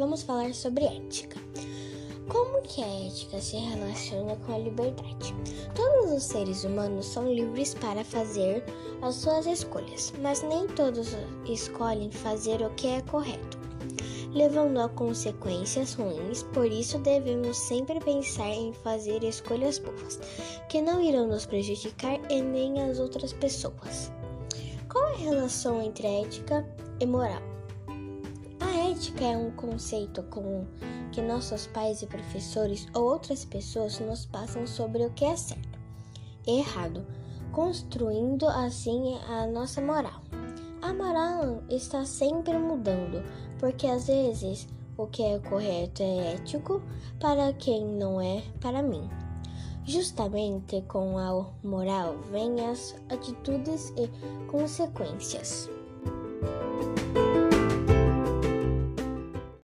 vamos falar sobre ética. Como que a ética se relaciona com a liberdade? Todos os seres humanos são livres para fazer as suas escolhas, mas nem todos escolhem fazer o que é correto, levando a consequências ruins. Por isso, devemos sempre pensar em fazer escolhas boas, que não irão nos prejudicar e nem as outras pessoas. Qual a relação entre ética e moral? Ética é um conceito comum que nossos pais e professores ou outras pessoas nos passam sobre o que é certo e errado, construindo assim a nossa moral. A moral está sempre mudando, porque às vezes o que é correto é ético para quem não é para mim. Justamente com a moral vêm as atitudes e consequências.